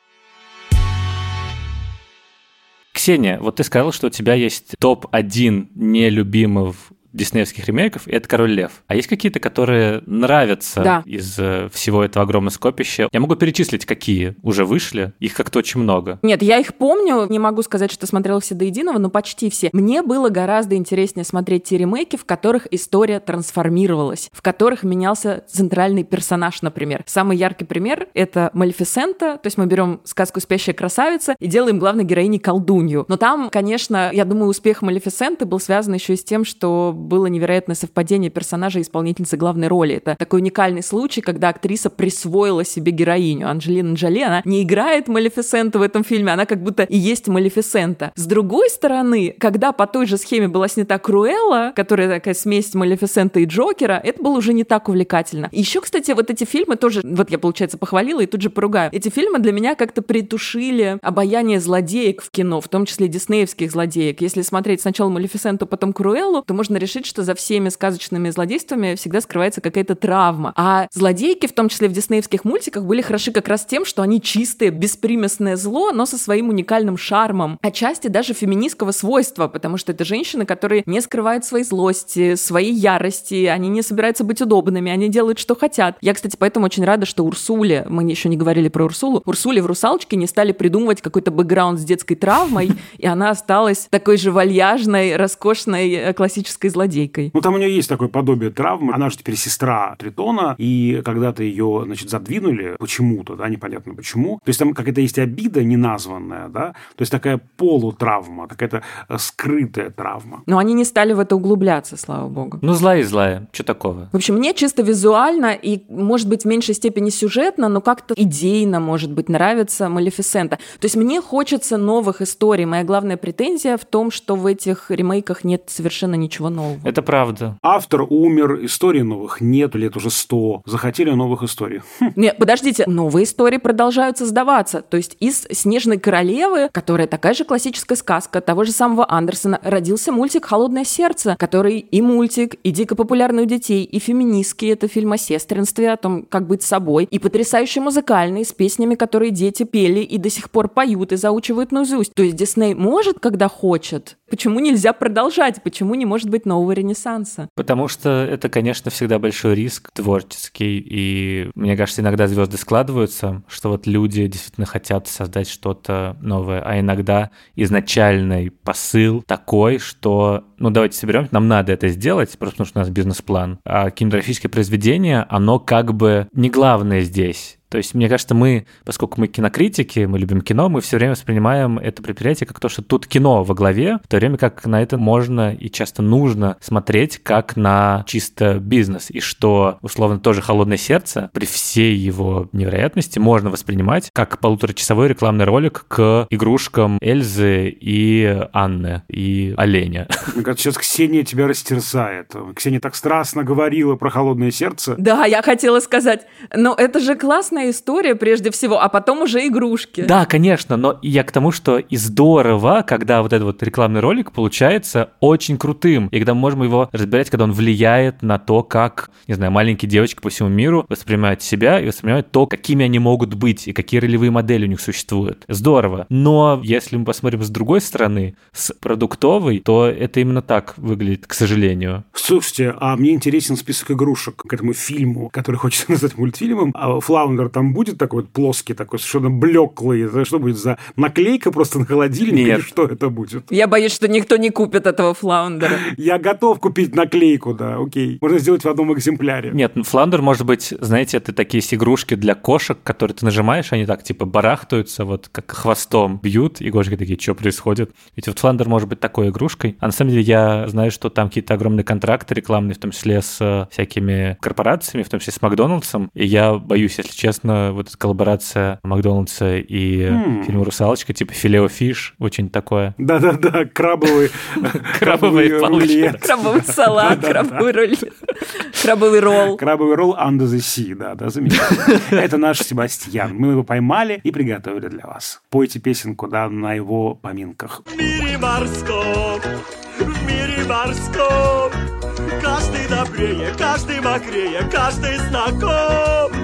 Speaker 2: Ксения, вот ты сказала, что у тебя есть топ-1 нелюбимых диснеевских ремейков, и это «Король лев». А есть какие-то, которые нравятся
Speaker 1: Да.
Speaker 2: из э, всего этого огромного скопища? Я могу перечислить, какие уже вышли. Их как-то очень много.
Speaker 1: Нет, я их помню, не могу сказать, что смотрела все до единого, но почти все. Мне было гораздо интереснее смотреть те ремейки, в которых история трансформировалась, в которых менялся центральный персонаж, например. Самый яркий пример — это Малефисента, то есть мы берем сказку «Спящая красавица» и делаем главной героиней колдунью. Но там, конечно, я думаю, успех Малефисенты был связан еще и с тем, что было невероятное совпадение персонажа и исполнительницы главной роли. Это такой уникальный случай, когда актриса присвоила себе героиню. Анджелина Джоли, она не играет Малефисенту в этом фильме, она как будто и есть Малефисента. С другой стороны, когда по той же схеме была снята Круэлла, которая такая смесь Малефисента и Джокера, это было уже не так увлекательно. Еще, кстати, вот эти фильмы тоже, вот я, получается, похвалила и тут же поругаю. Эти фильмы для меня как-то притушили обаяние злодеек в кино, в том числе диснеевских злодеек. Если смотреть сначала Малефисенту, потом Круэллу, то можно решить, что за всеми сказочными злодействами всегда скрывается какая-то травма. А злодейки, в том числе в диснеевских мультиках, были хороши как раз тем, что они чистые, беспримесное зло, но со своим уникальным шармом. Отчасти даже феминистского свойства, потому что это женщины, которые не скрывают своей злости, своей ярости, они не собираются быть удобными, они делают, что хотят. Я, кстати, поэтому очень рада, что Урсуле, мы еще не говорили про Урсулу, Урсуле в «Русалочке» не стали придумывать какой-то бэкграунд с детской травмой, и она осталась такой же вальяжной, роскошной э, классической злодейкой.
Speaker 3: Ну, там у нее есть такое подобие травмы. Она же теперь сестра Тритона, и когда-то ее, значит, задвинули почему-то, да, непонятно почему. То есть там какая-то есть обида неназванная, да, то есть такая полутравма, какая-то э, скрытая травма.
Speaker 1: Но они не стали в это углубляться, слава богу.
Speaker 2: Ну, злая и злая. Что такого?
Speaker 1: В общем, мне чисто визуально и, может быть, в меньшей степени сюжетно, но как-то идейно, может быть, нравится Малефисента. То есть мне хочется новых историй. Моя главная претензия в том, что в этих ремейках нет совершенно ничего нового.
Speaker 2: Это правда.
Speaker 3: Автор умер, историй новых нет, лет уже сто. Захотели новых историй. Хм.
Speaker 1: Нет, подождите, новые истории продолжают создаваться. То есть из «Снежной королевы», которая такая же классическая сказка того же самого Андерсона, родился мультик «Холодное сердце», который и мультик, и дико популярный у детей, и феминистский. Это фильм о сестринстве, о том, как быть собой, и потрясающий музыкальный, с песнями, которые дети пели и до сих пор поют и заучивают наизусть. То есть Дисней может, когда хочет, Почему нельзя продолжать? Почему не может быть нового ренессанса?
Speaker 2: Потому что это, конечно, всегда большой риск творческий. И мне кажется, иногда звезды складываются, что вот люди действительно хотят создать что-то новое. А иногда изначальный посыл такой, что ну давайте соберем, нам надо это сделать, просто потому что у нас бизнес-план. А кинематографическое произведение, оно как бы не главное здесь. То есть, мне кажется, мы, поскольку мы кинокритики, мы любим кино, мы все время воспринимаем это предприятие как то, что тут кино во главе, в то время как на это можно и часто нужно смотреть как на чисто бизнес, и что, условно, тоже «Холодное сердце» при всей его невероятности можно воспринимать как полуторачасовой рекламный ролик к игрушкам Эльзы и Анны, и Оленя.
Speaker 3: Мне кажется, сейчас Ксения тебя растерзает. Ксения так страстно говорила про «Холодное сердце».
Speaker 1: Да, я хотела сказать, но это же классно история прежде всего, а потом уже игрушки.
Speaker 2: Да, конечно, но я к тому, что и здорово, когда вот этот вот рекламный ролик получается очень крутым, и когда мы можем его разбирать, когда он влияет на то, как, не знаю, маленькие девочки по всему миру воспринимают себя и воспринимают то, какими они могут быть и какие ролевые модели у них существуют. Здорово. Но если мы посмотрим с другой стороны, с продуктовой, то это именно так выглядит, к сожалению.
Speaker 3: Слушайте, а мне интересен список игрушек к этому фильму, который хочется назвать мультфильмом. А Флаундер там будет такой вот плоский, такой совершенно блеклый? Это что будет за наклейка просто на холодильник?
Speaker 2: Нет.
Speaker 3: Или что это будет?
Speaker 1: Я боюсь, что никто не купит этого флаундера.
Speaker 3: Я готов купить наклейку, да, окей. Можно сделать в одном экземпляре.
Speaker 2: Нет, ну, фландер может быть, знаете, это такие есть игрушки для кошек, которые ты нажимаешь, они так типа барахтаются, вот как хвостом бьют, и кошки такие, что происходит? Ведь вот фландер может быть такой игрушкой. А на самом деле я знаю, что там какие-то огромные контракты рекламные, в том числе с э, всякими корпорациями, в том числе с Макдональдсом. И я боюсь, если честно, вот эта коллаборация Макдональдса и
Speaker 3: Хм.
Speaker 2: фильма «Русалочка», типа «Филео фиш», очень такое.
Speaker 3: Да-да-да, крабовый,
Speaker 2: Крабовые палочки,
Speaker 3: рулет.
Speaker 1: Крабовый салат, крабовый ролл, крабовый ролл.
Speaker 3: Крабовый ролл under the sea, да, да, замечательно. Это наш Себастьян. Мы его поймали и приготовили для вас. Пойте песенку, да, на его поминках.
Speaker 4: В мире морском, в мире морском Каждый добрее, каждый мокрее, каждый знаком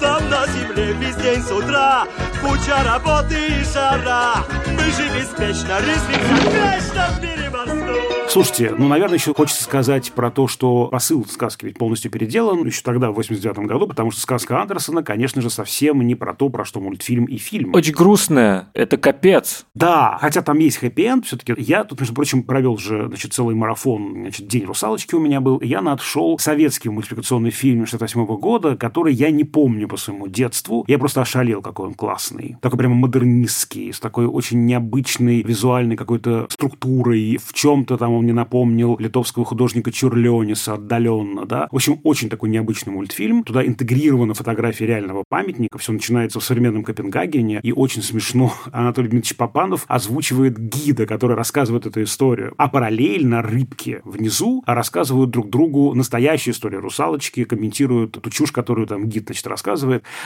Speaker 4: Там на земле весь день с утра Куча работы и жара Мы же беспечно резвимся вечно в мире морском
Speaker 3: Слушайте, ну, наверное, еще хочется сказать про то, что посыл сказки ведь полностью переделан еще тогда, в 89 году, потому что сказка Андерсона, конечно же, совсем не про то, про что мультфильм и фильм.
Speaker 2: Очень грустное, это капец.
Speaker 3: Да, хотя там есть хэппи-энд, все-таки я тут, между прочим, провел же, значит, целый марафон, значит, День русалочки у меня был, и я нашел советский мультипликационный фильм 68 года, который я не помню по своему детству. Я просто ошалел, какой он классный. Такой прямо модернистский, с такой очень необычной визуальной какой-то структурой, в чем-то там он мне напомнил литовского художника Чурлеониса отдаленно, да. В общем, очень такой необычный мультфильм. Туда интегрирована фотография реального памятника. Все начинается в современном Копенгагене. И очень смешно Анатолий Дмитриевич Папанов озвучивает гида, который рассказывает эту историю. А параллельно рыбки внизу рассказывают друг другу настоящую историю русалочки, комментируют эту чушь, которую там гид, значит, рассказывает.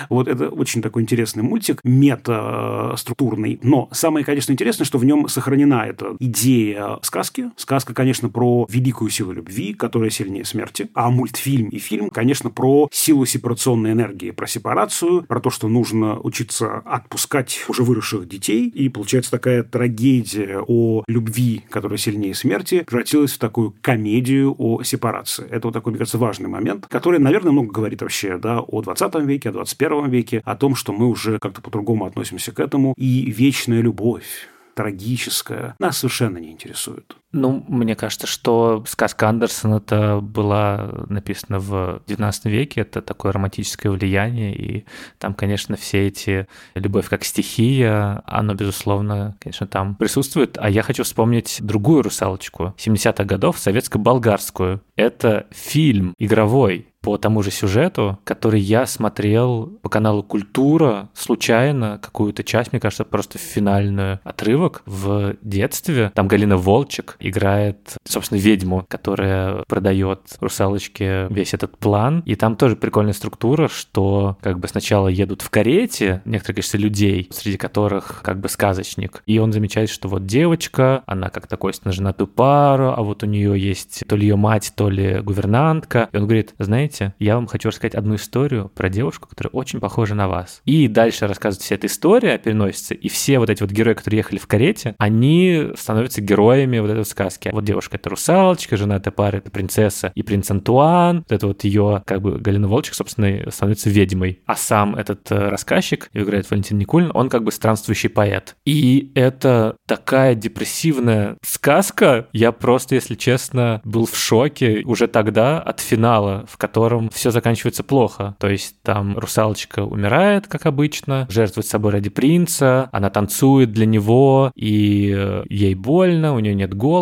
Speaker 3: Вот это очень такой интересный мультик, мета-структурный. Но самое, конечно, интересное, что в нем сохранена эта идея сказки. Сказка, конечно, про великую силу любви, которая сильнее смерти. А мультфильм и фильм, конечно, про силу сепарационной энергии, про сепарацию, про то, что нужно учиться отпускать уже выросших детей. И получается такая трагедия о любви, которая сильнее смерти, превратилась в такую комедию о сепарации. Это вот такой, мне кажется, важный момент, который, наверное, много говорит вообще да, о 20 веке, о 21 веке, о том, что мы уже как-то по-другому относимся к этому. И вечная любовь, трагическая, нас совершенно не интересует.
Speaker 2: Ну, мне кажется, что сказка Андерсона это была написана в XIX веке, это такое романтическое влияние, и там, конечно, все эти «Любовь как стихия», оно, безусловно, конечно, там присутствует. А я хочу вспомнить другую «Русалочку» 70-х годов, советско-болгарскую. Это фильм игровой, по тому же сюжету, который я смотрел по каналу «Культура» случайно, какую-то часть, мне кажется, просто финальную отрывок в детстве. Там Галина Волчек играет, собственно, ведьму, которая продает русалочке весь этот план. И там тоже прикольная структура, что как бы сначала едут в карете некоторое количество людей, среди которых как бы сказочник. И он замечает, что вот девочка, она как такой на женатую пару, а вот у нее есть то ли ее мать, то ли гувернантка. И он говорит, знаете, я вам хочу рассказать одну историю про девушку, которая очень похожа на вас. И дальше рассказывает вся эта история, переносится, и все вот эти вот герои, которые ехали в карете, они становятся героями вот этой вот сказки. Вот девушка — это русалочка, жена этой пары — это принцесса и принц Антуан. Вот это вот ее, как бы, Галина Волчек, собственно, становится ведьмой. А сам этот э, рассказчик, играет Валентин Никулин, он как бы странствующий поэт. И это такая депрессивная сказка. Я просто, если честно, был в шоке уже тогда от финала, в котором котором все заканчивается плохо. То есть там русалочка умирает, как обычно, жертвует собой ради принца, она танцует для него, и э, ей больно, у нее нет голоса.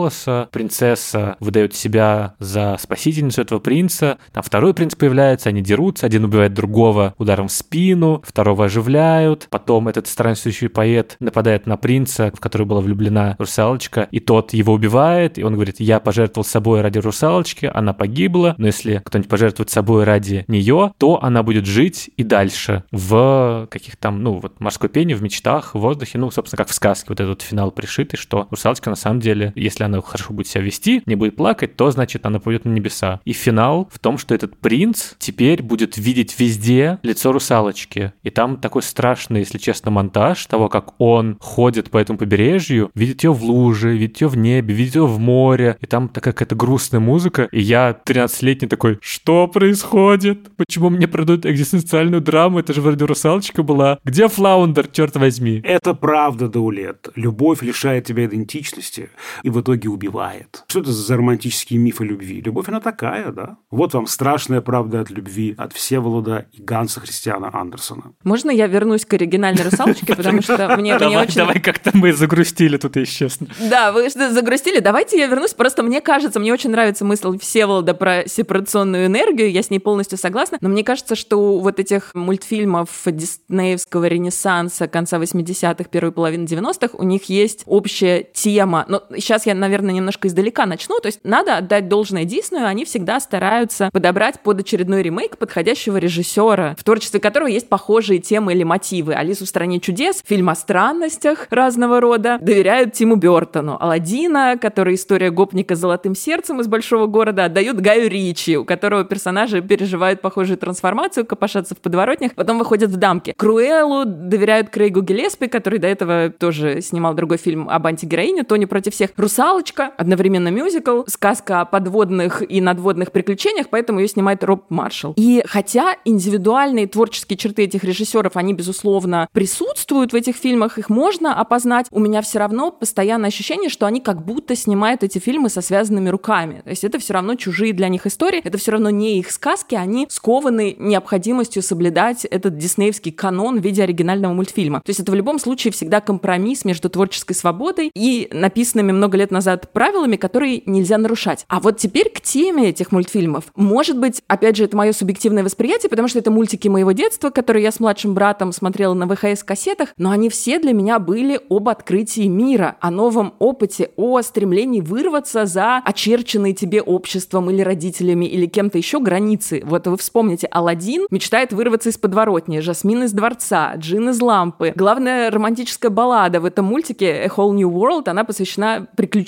Speaker 2: Принцесса выдает себя за спасительницу этого принца. Там второй принц появляется, они дерутся, один убивает другого ударом в спину, второго оживляют. Потом этот странствующий поэт нападает на принца, в который была влюблена русалочка, и тот его убивает, и он говорит, я пожертвовал собой ради русалочки, она погибла, но если кто-нибудь пожертвует собой ради нее, то она будет жить и дальше в каких там, ну, вот морской пене, в мечтах, в воздухе, ну, собственно, как в сказке, вот этот финал пришитый, что русалочка на самом деле, если она хорошо будет себя вести, не будет плакать, то, значит, она пойдет на небеса. И финал в том, что этот принц теперь будет видеть везде лицо русалочки. И там такой страшный, если честно, монтаж того, как он ходит по этому побережью, видит ее в луже, видит ее в небе, видит ее в море, и там такая какая-то грустная музыка, и я 13-летний такой, что происходит? Почему мне продают экзистенциальную драму? Это же вроде русалочка была. Где Флаундер, черт возьми?
Speaker 3: Это правда, Даулет. Любовь лишает тебя идентичности и в итоге убивает. Что это за романтические мифы любви? Любовь, она такая, да? Вот вам страшная правда от любви от Всеволода и Ганса Христиана Андерсона.
Speaker 1: Можно я вернусь к оригинальной русалочке, потому что мне очень...
Speaker 2: Давай как-то мы загрустили тут, если честно.
Speaker 1: Да, вы загрустили. Давайте я вернусь. Просто мне кажется, мне очень нравится мысль Всеволода про сепарационную энергию я с ней полностью согласна, но мне кажется, что у вот этих мультфильмов диснеевского ренессанса конца 80-х, первой половины 90-х, у них есть общая тема. Но сейчас я, наверное, немножко издалека начну. То есть надо отдать должное Диснею, они всегда стараются подобрать под очередной ремейк подходящего режиссера, в творчестве которого есть похожие темы или мотивы. «Алису в стране чудес», фильм о странностях разного рода, доверяют Тиму Бертону. Аладдина, который история гопника с золотым сердцем из большого города, отдают Гаю Ричи, у которого персонаж персонажи переживают похожую трансформацию, копошатся в подворотнях, потом выходят в дамки. Круэллу доверяют Крейгу Гелеспи, который до этого тоже снимал другой фильм об антигероине, Тони против всех. Русалочка, одновременно мюзикл, сказка о подводных и надводных приключениях, поэтому ее снимает Роб Маршалл. И хотя индивидуальные творческие черты этих режиссеров, они, безусловно, присутствуют в этих фильмах, их можно опознать, у меня все равно постоянное ощущение, что они как будто снимают эти фильмы со связанными руками. То есть это все равно чужие для них истории, это все равно не их сказки, они скованы необходимостью соблюдать этот диснеевский канон в виде оригинального мультфильма. То есть это в любом случае всегда компромисс между творческой свободой и написанными много лет назад правилами, которые нельзя нарушать. А вот теперь к теме этих мультфильмов. Может быть, опять же, это мое субъективное восприятие, потому что это мультики моего детства, которые я с младшим братом смотрела на ВХС-кассетах, но они все для меня были об открытии мира, о новом опыте, о стремлении вырваться за очерченные тебе обществом или родителями или кем-то еще границы. Вот вы вспомните, Алладин мечтает вырваться из подворотни, Жасмин из дворца, Джин из лампы. Главная романтическая баллада в этом мультике A Whole New World, она посвящена приключениям,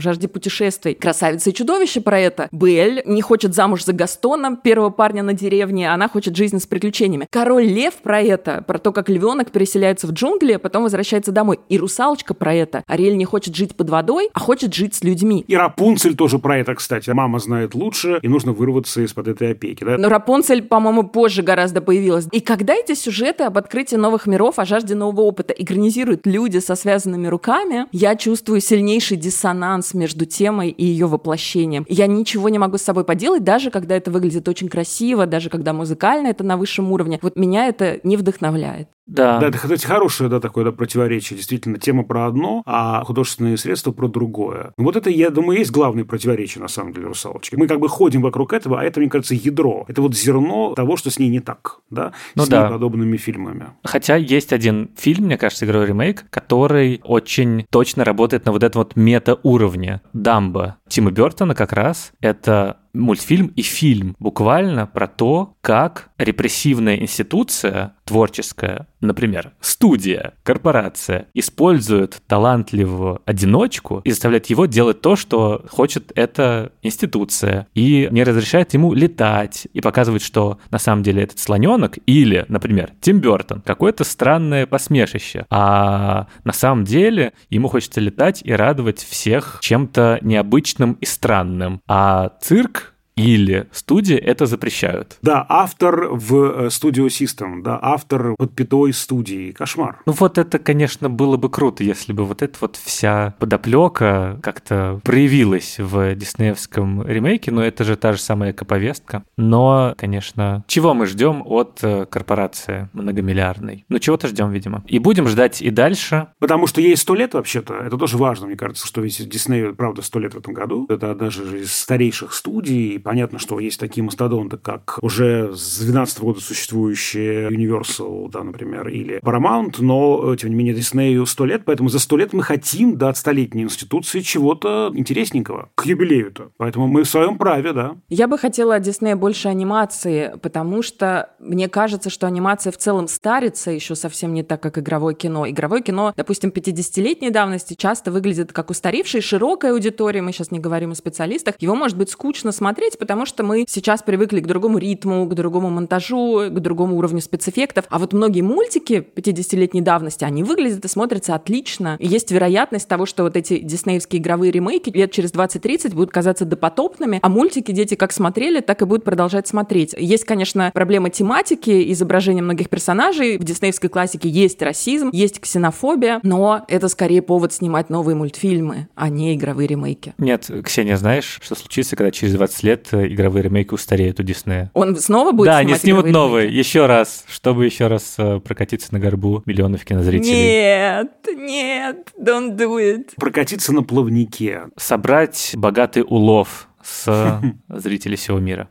Speaker 1: жажде путешествий. Красавица и чудовище про это. Белль не хочет замуж за Гастоном, первого парня на деревне, она хочет жизни с приключениями. Король Лев про это, про то, как львенок переселяется в джунгли, а потом возвращается домой. И русалочка про это. Ариэль не хочет жить под водой, а хочет жить с людьми.
Speaker 3: И Рапунцель тоже про это, кстати. Мама знает лучше, и нужно вырваться из-под этой опеки. Да?
Speaker 1: Но Рапунцель, по-моему, позже гораздо появилась. И когда эти сюжеты об открытии новых миров, о жажде нового опыта экранизируют люди со связанными руками, я чувствую сильнейший диссонанс между темой и ее воплощением. Я ничего не могу с собой поделать, даже когда это выглядит очень красиво, даже когда музыкально это на высшем уровне. Вот меня это не вдохновляет.
Speaker 2: Да.
Speaker 3: Да, это, кстати, хорошее да, такое да, противоречие. Действительно, тема про одно, а художественные средства про другое. Вот это, я думаю, есть главное противоречие, на самом деле, русалочки. Мы как бы ходим вокруг этого, а это, мне кажется, ядро. Это вот зерно того, что с ней не так, да,
Speaker 2: ну
Speaker 3: с
Speaker 2: да.
Speaker 3: ней подобными фильмами.
Speaker 2: Хотя есть один фильм, мне кажется, игровой ремейк, который очень точно работает на вот этом вот мета-уровне. Дамба Тима Бертона как раз это мультфильм и фильм буквально про то, как репрессивная институция творческая, например, студия, корпорация, использует талантливого одиночку и заставляет его делать то, что хочет эта институция, и не разрешает ему летать, и показывает, что на самом деле этот слоненок или, например, Тим Бертон, какое-то странное посмешище, а на самом деле ему хочется летать и радовать всех чем-то необычным и странным. А цирк или студии это запрещают.
Speaker 3: Да, автор в э, Studio System, да, автор под пятой студии. Кошмар.
Speaker 2: Ну вот это, конечно, было бы круто, если бы вот эта вот вся подоплека как-то проявилась в диснеевском ремейке, но это же та же самая эко-повестка. Но, конечно, чего мы ждем от э, корпорации многомиллиардной? Ну чего-то ждем, видимо. И будем ждать и дальше.
Speaker 3: Потому что ей сто лет вообще-то. Это тоже важно, мне кажется, что ведь Дисней, правда, сто лет в этом году. Это даже из старейших студий, Понятно, что есть такие мастодонты, как уже с 12 года существующие Universal, да, например, или Paramount, но, э, тем не менее, Disney 100 лет, поэтому за 100 лет мы хотим да, от столетней институции чего-то интересненького к юбилею-то. Поэтому мы в своем праве, да.
Speaker 1: Я бы хотела от Disney больше анимации, потому что мне кажется, что анимация в целом старится еще совсем не так, как игровое кино. Игровое кино, допустим, 50-летней давности часто выглядит как устаревший, широкая аудитория, мы сейчас не говорим о специалистах, его может быть скучно смотреть, потому что мы сейчас привыкли к другому ритму, к другому монтажу, к другому уровню спецэффектов. А вот многие мультики 50-летней давности, они выглядят и смотрятся отлично. И есть вероятность того, что вот эти диснеевские игровые ремейки лет через 20-30 будут казаться допотопными, а мультики дети как смотрели, так и будут продолжать смотреть. Есть, конечно, проблема тематики, изображения многих персонажей. В диснеевской классике есть расизм, есть ксенофобия, но это скорее повод снимать новые мультфильмы, а не игровые ремейки.
Speaker 2: Нет, Ксения, знаешь, что случится, когда через 20 лет игровые ремейки устареют у Диснея.
Speaker 1: Он снова будет
Speaker 2: Да, они снимут новые,
Speaker 1: ремейки?
Speaker 2: еще раз, чтобы еще раз э, прокатиться на горбу миллионов кинозрителей.
Speaker 1: Нет, нет, don't do it.
Speaker 3: Прокатиться на плавнике.
Speaker 2: Собрать богатый улов с зрителей всего мира.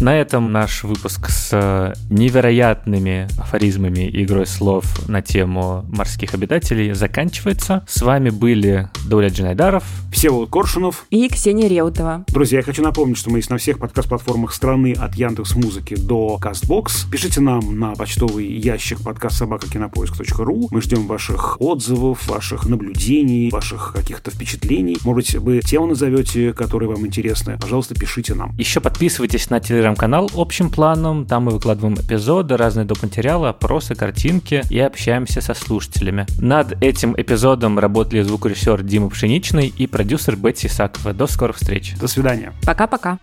Speaker 2: На этом наш выпуск с э, невероятными афоризмами и игрой слов на тему морских обитателей заканчивается. С вами были Дуля Джинайдаров.
Speaker 3: Всеволод Коршунов.
Speaker 1: И Ксения Реутова.
Speaker 3: Друзья, я хочу напомнить, что мы есть на всех подкаст-платформах страны от Яндекс Музыки до Castbox. Пишите нам на почтовый ящик подкаст собакакинопоиск.ру. Мы ждем ваших отзывов, ваших наблюдений, ваших каких-то впечатлений. Может быть, вы тему назовете, которые вам интересны. Пожалуйста, пишите нам.
Speaker 2: Еще подписывайтесь на телеграм-канал общим планом. Там мы выкладываем эпизоды, разные доп. материалы, опросы, картинки и общаемся со слушателями. Над этим эпизодом работали звукорежиссер Дима Пшеничный и продюсер Бетси Исакова. До скорых встреч.
Speaker 3: До свидания.
Speaker 1: Пока-пока.